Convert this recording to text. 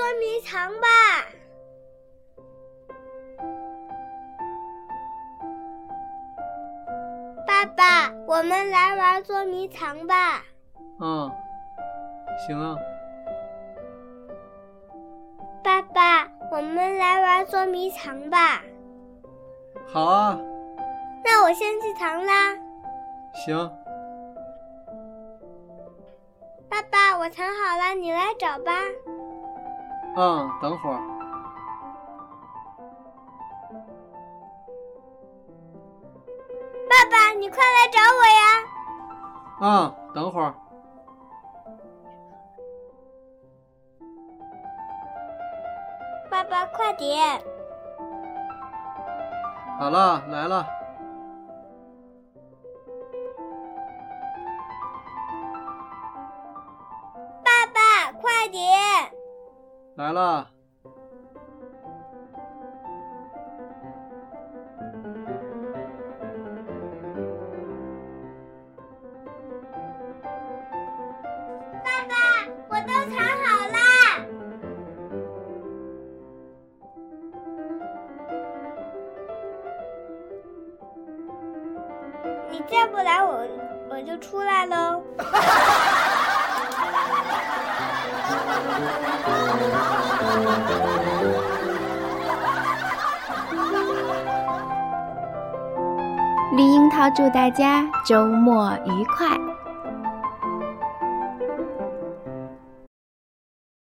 迷藏吧。爸爸，我们来玩捉迷藏吧。嗯，行啊。爸爸，我们来玩捉迷藏吧。好啊。那我先去藏啦。行。爸爸，我藏好了，你来找吧。嗯，等会儿。爸爸，你快来找我呀！嗯，等会儿。爸爸，快点！好了，来了。来了。爸爸，我都藏好啦。你再不来，我我就出来喽。绿樱桃祝大家周末愉快。